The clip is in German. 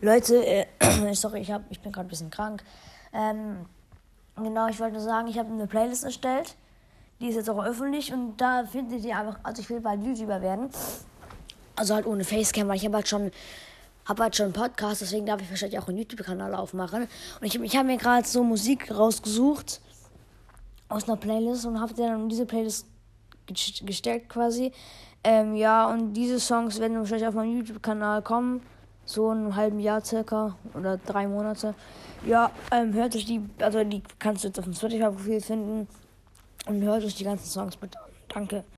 Leute, äh, sorry, ich, hab, ich bin gerade ein bisschen krank. Ähm, genau, ich wollte nur sagen, ich habe eine Playlist erstellt. Die ist jetzt auch öffentlich und da findet ihr einfach, also ich will bald YouTuber werden. Also halt ohne Facecam, weil ich habe halt schon habe halt schon einen Podcast, deswegen darf ich wahrscheinlich auch einen YouTube-Kanal aufmachen. Und ich, ich habe mir gerade so Musik rausgesucht aus einer Playlist und habe dann diese Playlist gesteckt quasi. Ähm, ja, und diese Songs werden wahrscheinlich auf meinem YouTube-Kanal kommen. So in einem halben Jahr circa oder drei Monate. Ja, ähm, hört euch die, also die kannst du jetzt auf dem Spotify-Profil finden. Und hört euch die ganzen Songs bitte an. Danke.